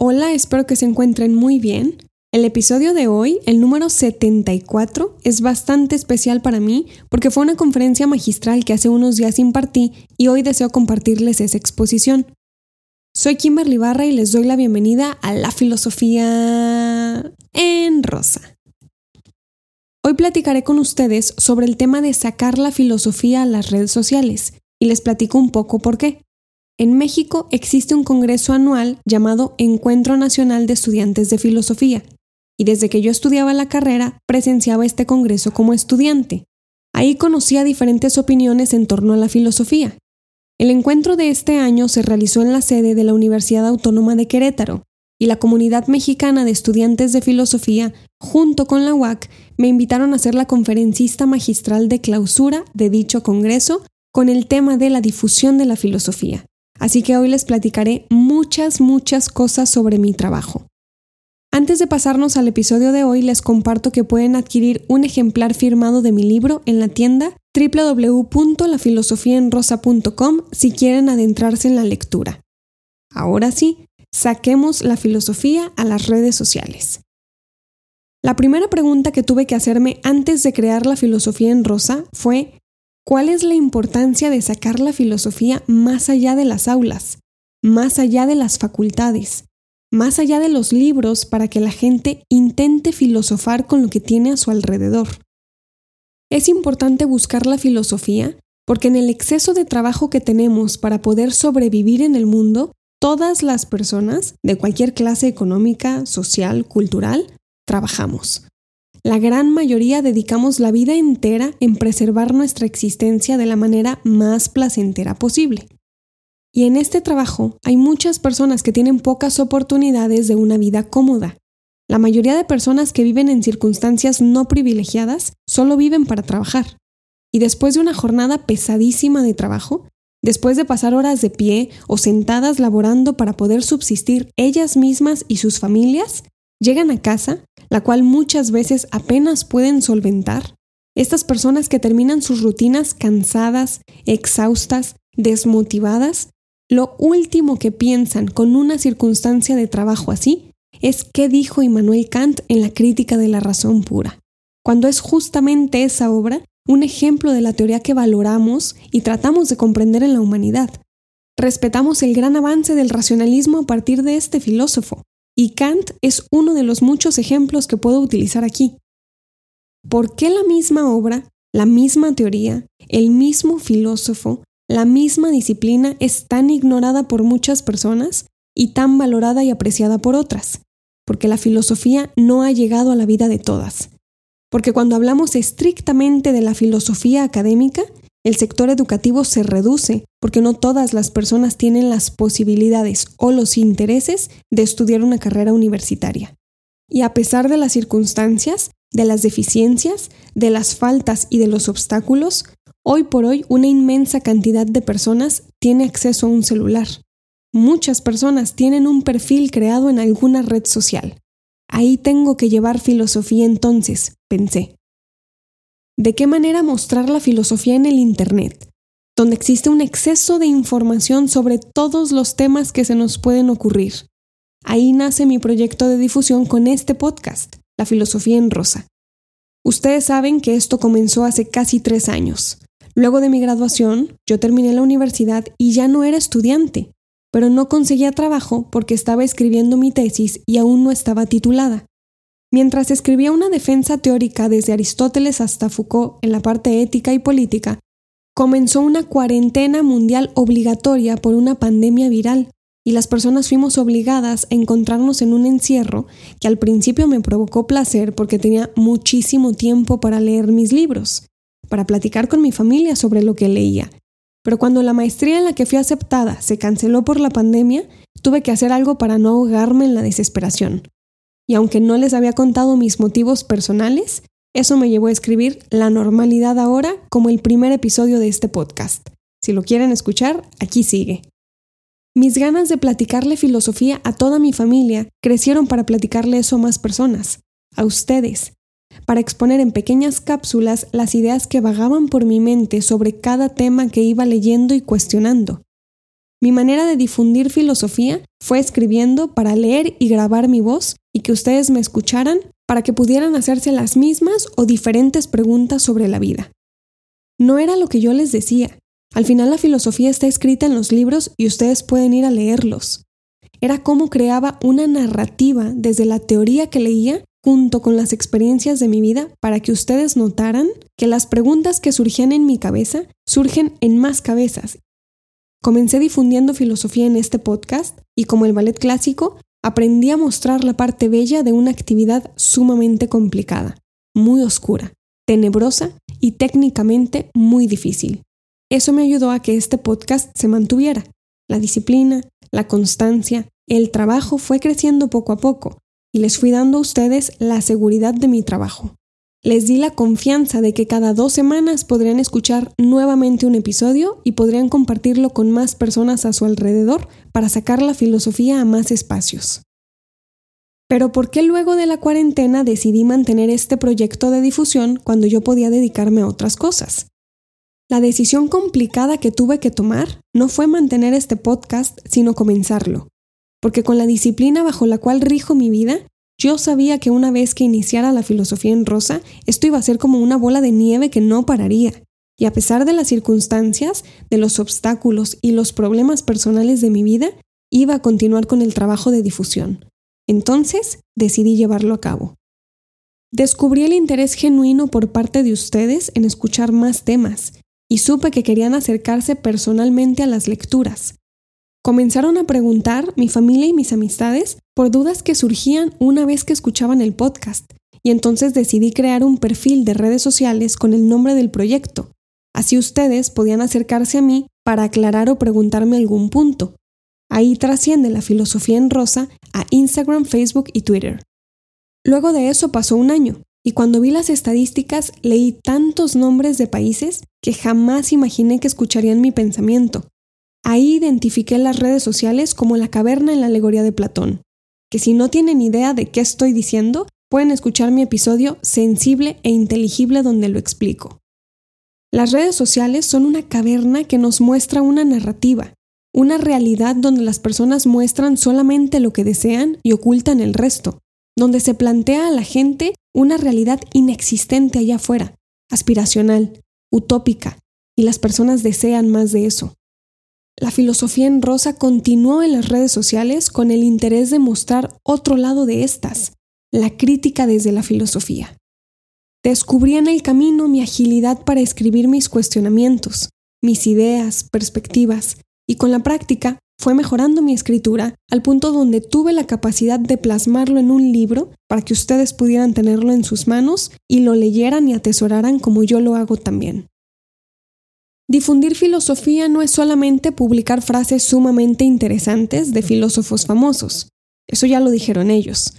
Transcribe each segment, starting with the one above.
Hola, espero que se encuentren muy bien. El episodio de hoy, el número 74, es bastante especial para mí porque fue una conferencia magistral que hace unos días impartí y hoy deseo compartirles esa exposición. Soy Kimberly Barra y les doy la bienvenida a la filosofía en rosa. Hoy platicaré con ustedes sobre el tema de sacar la filosofía a las redes sociales y les platico un poco por qué. En México existe un congreso anual llamado Encuentro Nacional de Estudiantes de Filosofía, y desde que yo estudiaba la carrera presenciaba este congreso como estudiante. Ahí conocía diferentes opiniones en torno a la filosofía. El encuentro de este año se realizó en la sede de la Universidad Autónoma de Querétaro, y la comunidad mexicana de estudiantes de filosofía, junto con la UAC, me invitaron a ser la conferencista magistral de clausura de dicho congreso con el tema de la difusión de la filosofía. Así que hoy les platicaré muchas, muchas cosas sobre mi trabajo. Antes de pasarnos al episodio de hoy, les comparto que pueden adquirir un ejemplar firmado de mi libro en la tienda www.lafilosofiaenrosa.com si quieren adentrarse en la lectura. Ahora sí, saquemos la filosofía a las redes sociales. La primera pregunta que tuve que hacerme antes de crear la filosofía en rosa fue ¿Cuál es la importancia de sacar la filosofía más allá de las aulas, más allá de las facultades, más allá de los libros para que la gente intente filosofar con lo que tiene a su alrededor? Es importante buscar la filosofía porque en el exceso de trabajo que tenemos para poder sobrevivir en el mundo, todas las personas, de cualquier clase económica, social, cultural, trabajamos. La gran mayoría dedicamos la vida entera en preservar nuestra existencia de la manera más placentera posible. Y en este trabajo hay muchas personas que tienen pocas oportunidades de una vida cómoda. La mayoría de personas que viven en circunstancias no privilegiadas solo viven para trabajar. Y después de una jornada pesadísima de trabajo, después de pasar horas de pie o sentadas laborando para poder subsistir ellas mismas y sus familias, llegan a casa la cual muchas veces apenas pueden solventar, estas personas que terminan sus rutinas cansadas, exhaustas, desmotivadas, lo último que piensan con una circunstancia de trabajo así es qué dijo Immanuel Kant en la crítica de la razón pura, cuando es justamente esa obra un ejemplo de la teoría que valoramos y tratamos de comprender en la humanidad. Respetamos el gran avance del racionalismo a partir de este filósofo, y Kant es uno de los muchos ejemplos que puedo utilizar aquí. ¿Por qué la misma obra, la misma teoría, el mismo filósofo, la misma disciplina es tan ignorada por muchas personas y tan valorada y apreciada por otras? Porque la filosofía no ha llegado a la vida de todas. Porque cuando hablamos estrictamente de la filosofía académica, el sector educativo se reduce porque no todas las personas tienen las posibilidades o los intereses de estudiar una carrera universitaria. Y a pesar de las circunstancias, de las deficiencias, de las faltas y de los obstáculos, hoy por hoy una inmensa cantidad de personas tiene acceso a un celular. Muchas personas tienen un perfil creado en alguna red social. Ahí tengo que llevar filosofía entonces, pensé. ¿De qué manera mostrar la filosofía en el Internet? Donde existe un exceso de información sobre todos los temas que se nos pueden ocurrir. Ahí nace mi proyecto de difusión con este podcast, La Filosofía en Rosa. Ustedes saben que esto comenzó hace casi tres años. Luego de mi graduación, yo terminé la universidad y ya no era estudiante, pero no conseguía trabajo porque estaba escribiendo mi tesis y aún no estaba titulada. Mientras escribía una defensa teórica desde Aristóteles hasta Foucault en la parte ética y política, comenzó una cuarentena mundial obligatoria por una pandemia viral y las personas fuimos obligadas a encontrarnos en un encierro que al principio me provocó placer porque tenía muchísimo tiempo para leer mis libros, para platicar con mi familia sobre lo que leía. Pero cuando la maestría en la que fui aceptada se canceló por la pandemia, tuve que hacer algo para no ahogarme en la desesperación y aunque no les había contado mis motivos personales, eso me llevó a escribir La normalidad ahora como el primer episodio de este podcast. Si lo quieren escuchar, aquí sigue. Mis ganas de platicarle filosofía a toda mi familia crecieron para platicarle eso a más personas, a ustedes, para exponer en pequeñas cápsulas las ideas que vagaban por mi mente sobre cada tema que iba leyendo y cuestionando. Mi manera de difundir filosofía fue escribiendo para leer y grabar mi voz y que ustedes me escucharan para que pudieran hacerse las mismas o diferentes preguntas sobre la vida. No era lo que yo les decía. Al final la filosofía está escrita en los libros y ustedes pueden ir a leerlos. Era cómo creaba una narrativa desde la teoría que leía junto con las experiencias de mi vida para que ustedes notaran que las preguntas que surgían en mi cabeza surgen en más cabezas. Comencé difundiendo filosofía en este podcast y como el ballet clásico, aprendí a mostrar la parte bella de una actividad sumamente complicada, muy oscura, tenebrosa y técnicamente muy difícil. Eso me ayudó a que este podcast se mantuviera. La disciplina, la constancia, el trabajo fue creciendo poco a poco y les fui dando a ustedes la seguridad de mi trabajo. Les di la confianza de que cada dos semanas podrían escuchar nuevamente un episodio y podrían compartirlo con más personas a su alrededor para sacar la filosofía a más espacios. Pero ¿por qué luego de la cuarentena decidí mantener este proyecto de difusión cuando yo podía dedicarme a otras cosas? La decisión complicada que tuve que tomar no fue mantener este podcast, sino comenzarlo porque con la disciplina bajo la cual rijo mi vida, yo sabía que una vez que iniciara la filosofía en rosa, esto iba a ser como una bola de nieve que no pararía. Y a pesar de las circunstancias, de los obstáculos y los problemas personales de mi vida, iba a continuar con el trabajo de difusión. Entonces decidí llevarlo a cabo. Descubrí el interés genuino por parte de ustedes en escuchar más temas y supe que querían acercarse personalmente a las lecturas, Comenzaron a preguntar mi familia y mis amistades por dudas que surgían una vez que escuchaban el podcast, y entonces decidí crear un perfil de redes sociales con el nombre del proyecto. Así ustedes podían acercarse a mí para aclarar o preguntarme algún punto. Ahí trasciende la filosofía en rosa a Instagram, Facebook y Twitter. Luego de eso pasó un año, y cuando vi las estadísticas leí tantos nombres de países que jamás imaginé que escucharían mi pensamiento. Ahí identifiqué las redes sociales como la caverna en la alegoría de Platón, que si no tienen idea de qué estoy diciendo, pueden escuchar mi episodio sensible e inteligible donde lo explico. Las redes sociales son una caverna que nos muestra una narrativa, una realidad donde las personas muestran solamente lo que desean y ocultan el resto, donde se plantea a la gente una realidad inexistente allá afuera, aspiracional, utópica, y las personas desean más de eso. La filosofía en rosa continuó en las redes sociales con el interés de mostrar otro lado de estas, la crítica desde la filosofía. Descubrí en el camino mi agilidad para escribir mis cuestionamientos, mis ideas, perspectivas, y con la práctica fue mejorando mi escritura al punto donde tuve la capacidad de plasmarlo en un libro para que ustedes pudieran tenerlo en sus manos y lo leyeran y atesoraran como yo lo hago también. Difundir filosofía no es solamente publicar frases sumamente interesantes de filósofos famosos. Eso ya lo dijeron ellos.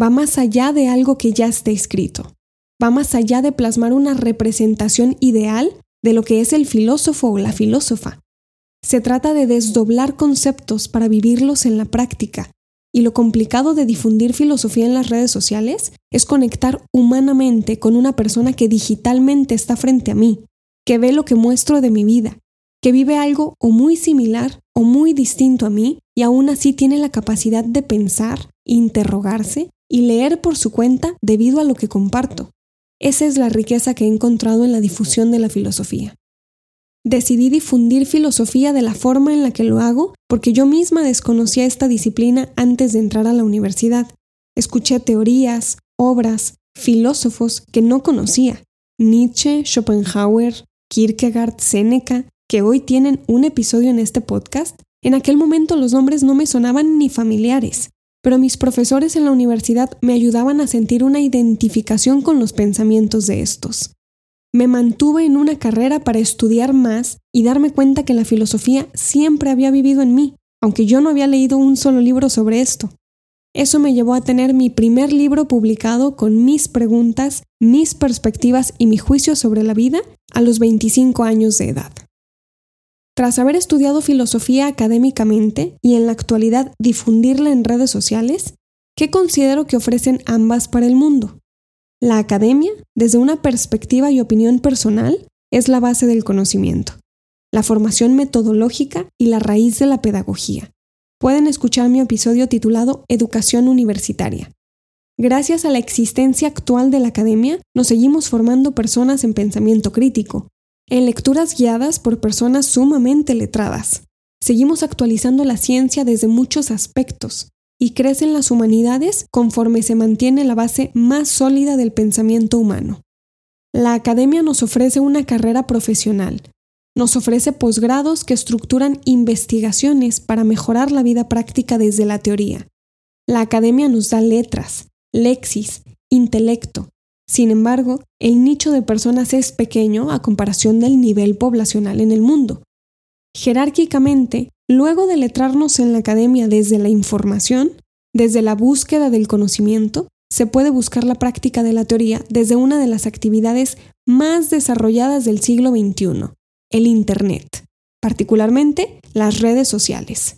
Va más allá de algo que ya esté escrito. Va más allá de plasmar una representación ideal de lo que es el filósofo o la filósofa. Se trata de desdoblar conceptos para vivirlos en la práctica. Y lo complicado de difundir filosofía en las redes sociales es conectar humanamente con una persona que digitalmente está frente a mí, que ve lo que muestro de mi vida, que vive algo o muy similar o muy distinto a mí y aún así tiene la capacidad de pensar, interrogarse y leer por su cuenta debido a lo que comparto. Esa es la riqueza que he encontrado en la difusión de la filosofía. Decidí difundir filosofía de la forma en la que lo hago porque yo misma desconocía esta disciplina antes de entrar a la universidad. Escuché teorías, obras, filósofos que no conocía. Nietzsche, Schopenhauer, Kierkegaard, Seneca, que hoy tienen un episodio en este podcast, en aquel momento los nombres no me sonaban ni familiares, pero mis profesores en la universidad me ayudaban a sentir una identificación con los pensamientos de estos. Me mantuve en una carrera para estudiar más y darme cuenta que la filosofía siempre había vivido en mí, aunque yo no había leído un solo libro sobre esto. Eso me llevó a tener mi primer libro publicado con mis preguntas, mis perspectivas y mi juicio sobre la vida a los 25 años de edad. Tras haber estudiado filosofía académicamente y en la actualidad difundirla en redes sociales, ¿qué considero que ofrecen ambas para el mundo? La academia, desde una perspectiva y opinión personal, es la base del conocimiento. la formación metodológica y la raíz de la pedagogía. Pueden escuchar mi episodio titulado Educación Universitaria. Gracias a la existencia actual de la academia, nos seguimos formando personas en pensamiento crítico, en lecturas guiadas por personas sumamente letradas. Seguimos actualizando la ciencia desde muchos aspectos y crecen las humanidades conforme se mantiene la base más sólida del pensamiento humano. La academia nos ofrece una carrera profesional, nos ofrece posgrados que estructuran investigaciones para mejorar la vida práctica desde la teoría. La academia nos da letras, lexis, intelecto. Sin embargo, el nicho de personas es pequeño a comparación del nivel poblacional en el mundo. Jerárquicamente, luego de letrarnos en la academia desde la información, desde la búsqueda del conocimiento, se puede buscar la práctica de la teoría desde una de las actividades más desarrolladas del siglo XXI, el Internet, particularmente las redes sociales.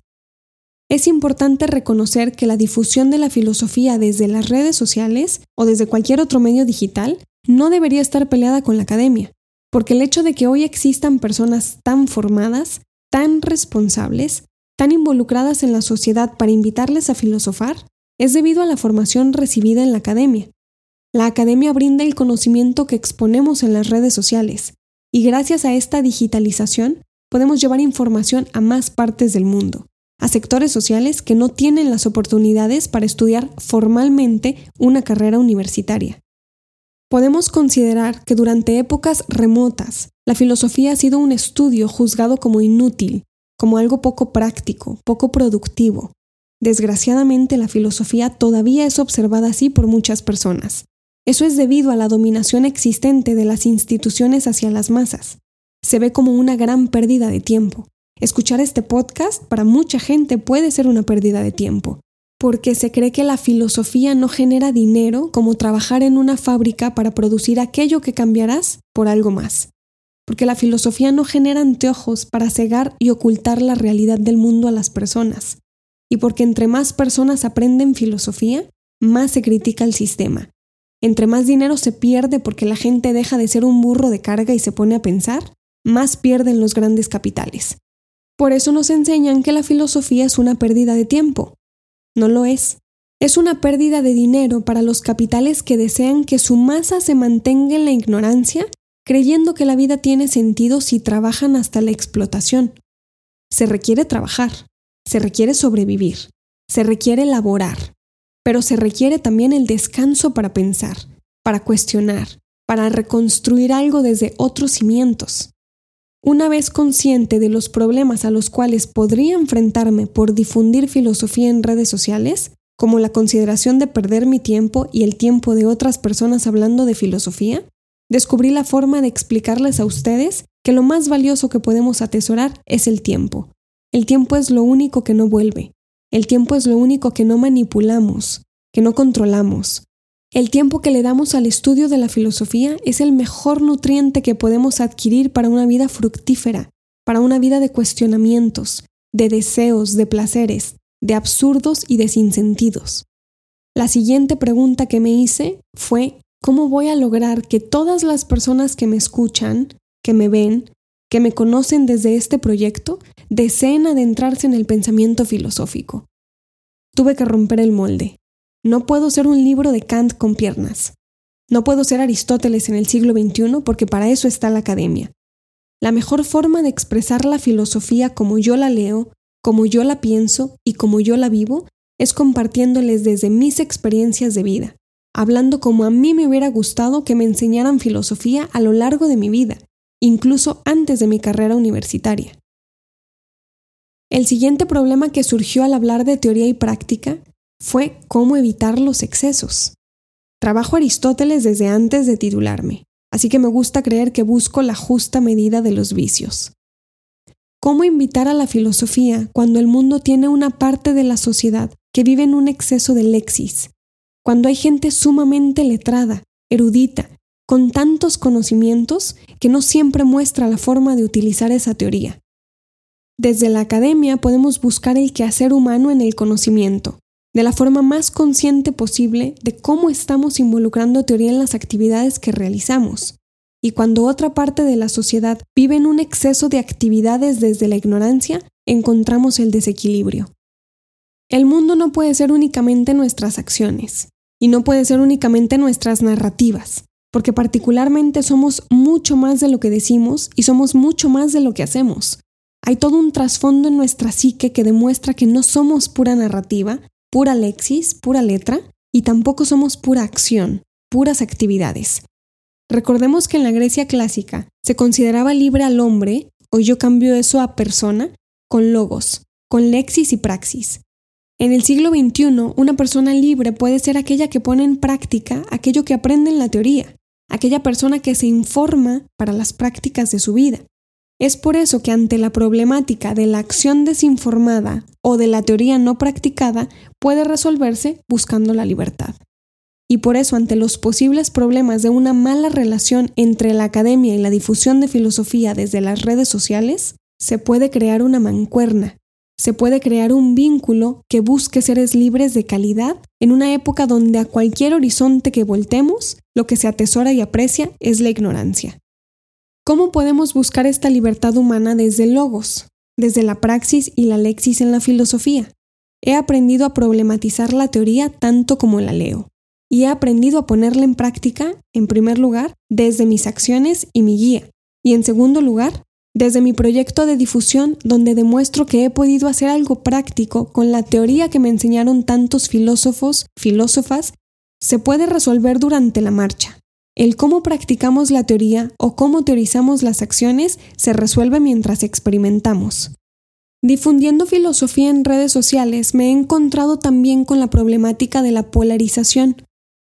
Es importante reconocer que la difusión de la filosofía desde las redes sociales o desde cualquier otro medio digital no debería estar peleada con la academia, porque el hecho de que hoy existan personas tan formadas, tan responsables, tan involucradas en la sociedad para invitarles a filosofar, es debido a la formación recibida en la academia. La academia brinda el conocimiento que exponemos en las redes sociales, y gracias a esta digitalización podemos llevar información a más partes del mundo, a sectores sociales que no tienen las oportunidades para estudiar formalmente una carrera universitaria. Podemos considerar que durante épocas remotas, la filosofía ha sido un estudio juzgado como inútil, como algo poco práctico, poco productivo. Desgraciadamente, la filosofía todavía es observada así por muchas personas. Eso es debido a la dominación existente de las instituciones hacia las masas. Se ve como una gran pérdida de tiempo. Escuchar este podcast para mucha gente puede ser una pérdida de tiempo, porque se cree que la filosofía no genera dinero como trabajar en una fábrica para producir aquello que cambiarás por algo más. Porque la filosofía no genera anteojos para cegar y ocultar la realidad del mundo a las personas. Y porque entre más personas aprenden filosofía, más se critica el sistema, entre más dinero se pierde porque la gente deja de ser un burro de carga y se pone a pensar, más pierden los grandes capitales. Por eso nos enseñan que la filosofía es una pérdida de tiempo. No lo es. Es una pérdida de dinero para los capitales que desean que su masa se mantenga en la ignorancia, creyendo que la vida tiene sentido si trabajan hasta la explotación. Se requiere trabajar, se requiere sobrevivir, se requiere laborar, pero se requiere también el descanso para pensar, para cuestionar, para reconstruir algo desde otros cimientos. Una vez consciente de los problemas a los cuales podría enfrentarme por difundir filosofía en redes sociales, como la consideración de perder mi tiempo y el tiempo de otras personas hablando de filosofía, descubrí la forma de explicarles a ustedes que lo más valioso que podemos atesorar es el tiempo. El tiempo es lo único que no vuelve, el tiempo es lo único que no manipulamos, que no controlamos. El tiempo que le damos al estudio de la filosofía es el mejor nutriente que podemos adquirir para una vida fructífera, para una vida de cuestionamientos, de deseos, de placeres, de absurdos y de sinsentidos. La siguiente pregunta que me hice fue, ¿cómo voy a lograr que todas las personas que me escuchan, que me ven, que me conocen desde este proyecto, deseen adentrarse en el pensamiento filosófico. Tuve que romper el molde. No puedo ser un libro de Kant con piernas. No puedo ser Aristóteles en el siglo XXI porque para eso está la academia. La mejor forma de expresar la filosofía como yo la leo, como yo la pienso y como yo la vivo es compartiéndoles desde mis experiencias de vida, hablando como a mí me hubiera gustado que me enseñaran filosofía a lo largo de mi vida, incluso antes de mi carrera universitaria. El siguiente problema que surgió al hablar de teoría y práctica fue cómo evitar los excesos. Trabajo Aristóteles desde antes de titularme, así que me gusta creer que busco la justa medida de los vicios. ¿Cómo invitar a la filosofía cuando el mundo tiene una parte de la sociedad que vive en un exceso de lexis? Cuando hay gente sumamente letrada, erudita, con tantos conocimientos que no siempre muestra la forma de utilizar esa teoría. Desde la academia podemos buscar el quehacer humano en el conocimiento, de la forma más consciente posible de cómo estamos involucrando teoría en las actividades que realizamos. y cuando otra parte de la sociedad vive en un exceso de actividades desde la ignorancia, encontramos el desequilibrio. El mundo no puede ser únicamente nuestras acciones, y no puede ser únicamente nuestras narrativas, porque particularmente somos mucho más de lo que decimos y somos mucho más de lo que hacemos. Hay todo un trasfondo en nuestra psique que demuestra que no somos pura narrativa, pura lexis, pura letra, y tampoco somos pura acción, puras actividades. Recordemos que en la Grecia clásica se consideraba libre al hombre, hoy yo cambio eso a persona, con logos, con lexis y praxis. En el siglo XXI, una persona libre puede ser aquella que pone en práctica aquello que aprende en la teoría, aquella persona que se informa para las prácticas de su vida. Es por eso que ante la problemática de la acción desinformada o de la teoría no practicada puede resolverse buscando la libertad. Y por eso ante los posibles problemas de una mala relación entre la academia y la difusión de filosofía desde las redes sociales, se puede crear una mancuerna, se puede crear un vínculo que busque seres libres de calidad en una época donde a cualquier horizonte que voltemos, lo que se atesora y aprecia es la ignorancia. ¿Cómo podemos buscar esta libertad humana desde logos, desde la praxis y la lexis en la filosofía? He aprendido a problematizar la teoría tanto como la leo, y he aprendido a ponerla en práctica, en primer lugar, desde mis acciones y mi guía, y en segundo lugar, desde mi proyecto de difusión donde demuestro que he podido hacer algo práctico con la teoría que me enseñaron tantos filósofos, filósofas, se puede resolver durante la marcha. El cómo practicamos la teoría o cómo teorizamos las acciones se resuelve mientras experimentamos. Difundiendo filosofía en redes sociales me he encontrado también con la problemática de la polarización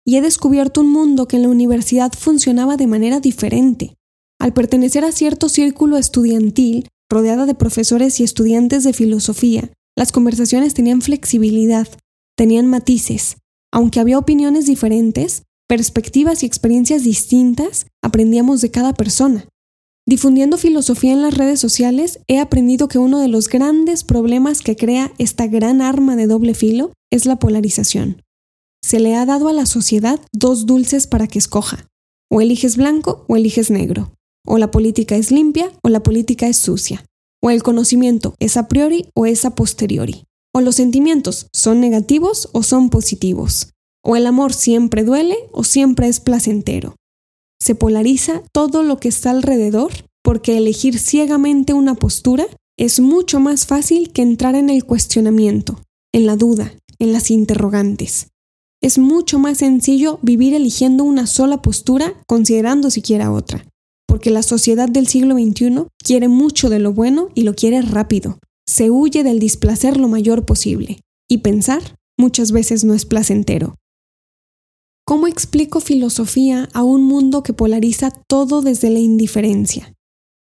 y he descubierto un mundo que en la universidad funcionaba de manera diferente. Al pertenecer a cierto círculo estudiantil, rodeada de profesores y estudiantes de filosofía, las conversaciones tenían flexibilidad, tenían matices. Aunque había opiniones diferentes, perspectivas y experiencias distintas, aprendíamos de cada persona. Difundiendo filosofía en las redes sociales, he aprendido que uno de los grandes problemas que crea esta gran arma de doble filo es la polarización. Se le ha dado a la sociedad dos dulces para que escoja. O eliges blanco o eliges negro. O la política es limpia o la política es sucia. O el conocimiento es a priori o es a posteriori. O los sentimientos son negativos o son positivos. O el amor siempre duele o siempre es placentero. Se polariza todo lo que está alrededor porque elegir ciegamente una postura es mucho más fácil que entrar en el cuestionamiento, en la duda, en las interrogantes. Es mucho más sencillo vivir eligiendo una sola postura considerando siquiera otra porque la sociedad del siglo XXI quiere mucho de lo bueno y lo quiere rápido. Se huye del displacer lo mayor posible. Y pensar muchas veces no es placentero. ¿Cómo explico filosofía a un mundo que polariza todo desde la indiferencia?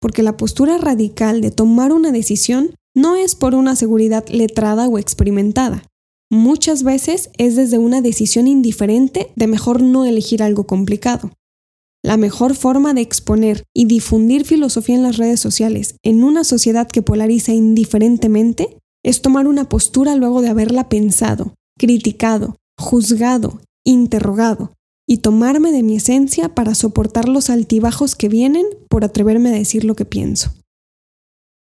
Porque la postura radical de tomar una decisión no es por una seguridad letrada o experimentada. Muchas veces es desde una decisión indiferente de mejor no elegir algo complicado. La mejor forma de exponer y difundir filosofía en las redes sociales en una sociedad que polariza indiferentemente es tomar una postura luego de haberla pensado, criticado, juzgado, interrogado, y tomarme de mi esencia para soportar los altibajos que vienen por atreverme a decir lo que pienso.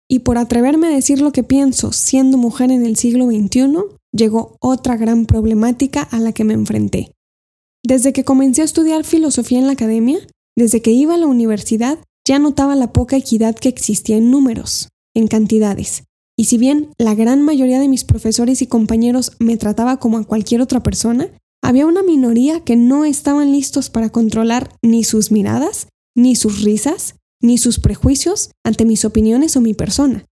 Y por atreverme a decir lo que pienso siendo mujer en el siglo XXI, llegó otra gran problemática a la que me enfrenté, desde que comencé a estudiar filosofía en la academia, desde que iba a la universidad, ya notaba la poca equidad que existía en números, en cantidades. Y si bien la gran mayoría de mis profesores y compañeros me trataba como a cualquier otra persona, había una minoría que no estaban listos para controlar ni sus miradas, ni sus risas, ni sus prejuicios ante mis opiniones o mi persona.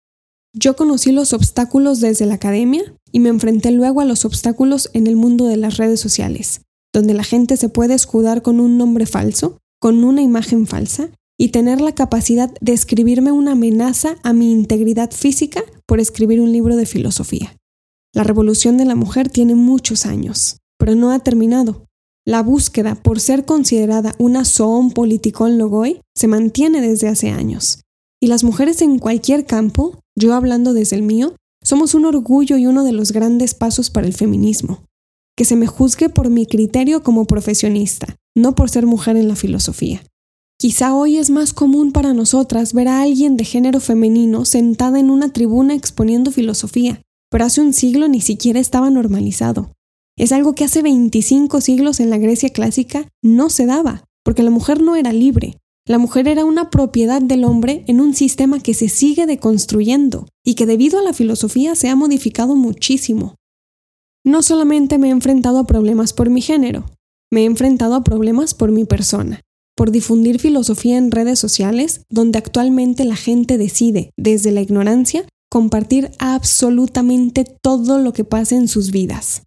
Yo conocí los obstáculos desde la academia y me enfrenté luego a los obstáculos en el mundo de las redes sociales donde la gente se puede escudar con un nombre falso, con una imagen falsa, y tener la capacidad de escribirme una amenaza a mi integridad física por escribir un libro de filosofía. La revolución de la mujer tiene muchos años, pero no ha terminado. La búsqueda por ser considerada una zoon politicón logoi se mantiene desde hace años. Y las mujeres en cualquier campo, yo hablando desde el mío, somos un orgullo y uno de los grandes pasos para el feminismo que se me juzgue por mi criterio como profesionista, no por ser mujer en la filosofía. Quizá hoy es más común para nosotras ver a alguien de género femenino sentada en una tribuna exponiendo filosofía, pero hace un siglo ni siquiera estaba normalizado. Es algo que hace 25 siglos en la Grecia clásica no se daba, porque la mujer no era libre. La mujer era una propiedad del hombre en un sistema que se sigue deconstruyendo y que debido a la filosofía se ha modificado muchísimo. No solamente me he enfrentado a problemas por mi género, me he enfrentado a problemas por mi persona por difundir filosofía en redes sociales, donde actualmente la gente decide, desde la ignorancia, compartir absolutamente todo lo que pasa en sus vidas.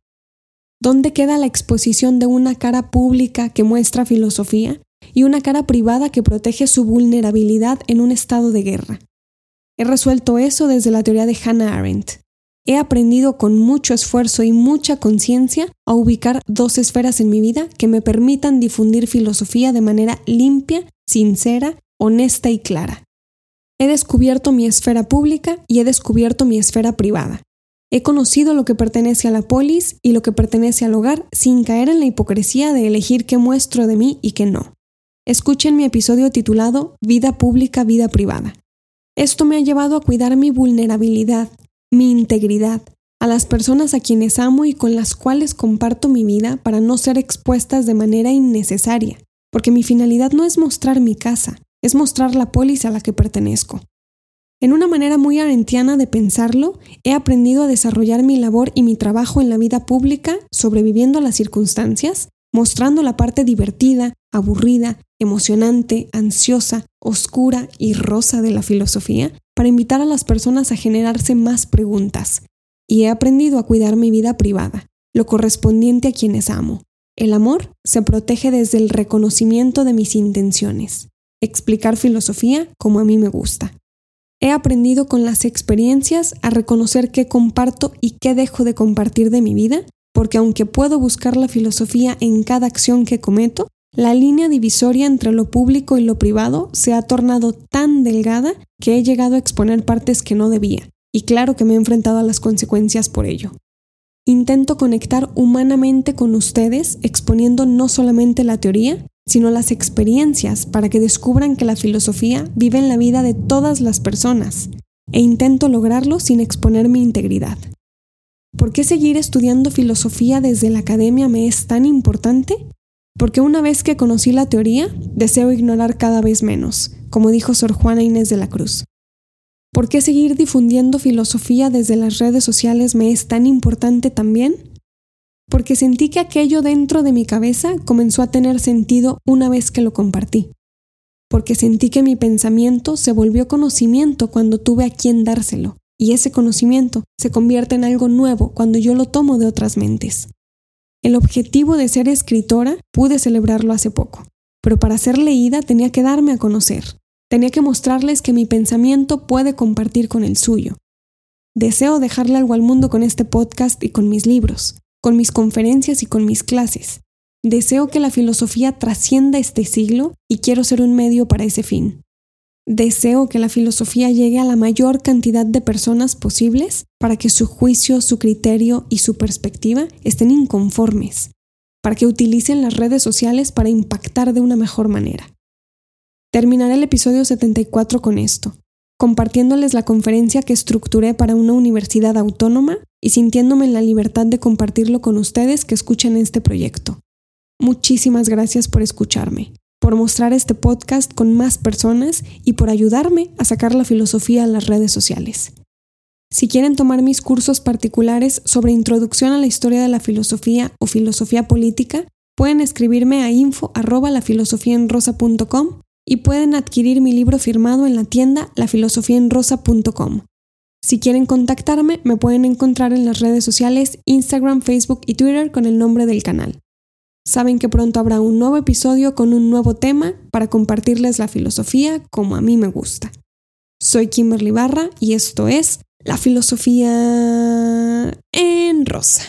¿Dónde queda la exposición de una cara pública que muestra filosofía y una cara privada que protege su vulnerabilidad en un estado de guerra? He resuelto eso desde la teoría de Hannah Arendt, he aprendido con mucho esfuerzo y mucha conciencia a ubicar dos esferas en mi vida que me permitan difundir filosofía de manera limpia, sincera, honesta y clara. He descubierto mi esfera pública y he descubierto mi esfera privada. He conocido lo que pertenece a la polis y lo que pertenece al hogar sin caer en la hipocresía de elegir qué muestro de mí y qué no. Escuchen mi episodio titulado Vida pública, vida privada. Esto me ha llevado a cuidar mi vulnerabilidad, mi integridad, a las personas a quienes amo y con las cuales comparto mi vida para no ser expuestas de manera innecesaria, porque mi finalidad no es mostrar mi casa, es mostrar la polis a la que pertenezco. En una manera muy arentiana de pensarlo, he aprendido a desarrollar mi labor y mi trabajo en la vida pública sobreviviendo a las circunstancias, mostrando la parte divertida, aburrida, emocionante, ansiosa, oscura y rosa de la filosofía, para invitar a las personas a generarse más preguntas. Y he aprendido a cuidar mi vida privada, lo correspondiente a quienes amo. El amor se protege desde el reconocimiento de mis intenciones. Explicar filosofía como a mí me gusta. He aprendido con las experiencias a reconocer qué comparto y qué dejo de compartir de mi vida, porque aunque puedo buscar la filosofía en cada acción que cometo, la línea divisoria entre lo público y lo privado se ha tornado tan delgada que he llegado a exponer partes que no debía, y claro que me he enfrentado a las consecuencias por ello. Intento conectar humanamente con ustedes exponiendo no solamente la teoría, sino las experiencias para que descubran que la filosofía vive en la vida de todas las personas, e intento lograrlo sin exponer mi integridad. ¿Por qué seguir estudiando filosofía desde la academia me es tan importante? Porque una vez que conocí la teoría, deseo ignorar cada vez menos, como dijo Sor Juana Inés de la Cruz. ¿Por qué seguir difundiendo filosofía desde las redes sociales me es tan importante también? Porque sentí que aquello dentro de mi cabeza comenzó a tener sentido una vez que lo compartí. Porque sentí que mi pensamiento se volvió conocimiento cuando tuve a quien dárselo, y ese conocimiento se convierte en algo nuevo cuando yo lo tomo de otras mentes. El objetivo de ser escritora pude celebrarlo hace poco, pero para ser leída tenía que darme a conocer, tenía que mostrarles que mi pensamiento puede compartir con el suyo. Deseo dejarle algo al mundo con este podcast y con mis libros, con mis conferencias y con mis clases. Deseo que la filosofía trascienda este siglo y quiero ser un medio para ese fin. Deseo que la filosofía llegue a la mayor cantidad de personas posibles para que su juicio, su criterio y su perspectiva estén inconformes, para que utilicen las redes sociales para impactar de una mejor manera. Terminaré el episodio 74 con esto, compartiéndoles la conferencia que estructuré para una universidad autónoma y sintiéndome en la libertad de compartirlo con ustedes que escuchen este proyecto. Muchísimas gracias por escucharme por mostrar este podcast con más personas y por ayudarme a sacar la filosofía a las redes sociales. Si quieren tomar mis cursos particulares sobre introducción a la historia de la filosofía o filosofía política, pueden escribirme a info y pueden adquirir mi libro firmado en la tienda lafilosofiaenrosa.com. Si quieren contactarme, me pueden encontrar en las redes sociales Instagram, Facebook y Twitter con el nombre del canal. Saben que pronto habrá un nuevo episodio con un nuevo tema para compartirles la filosofía como a mí me gusta. Soy Kimberly Barra y esto es La filosofía en rosa.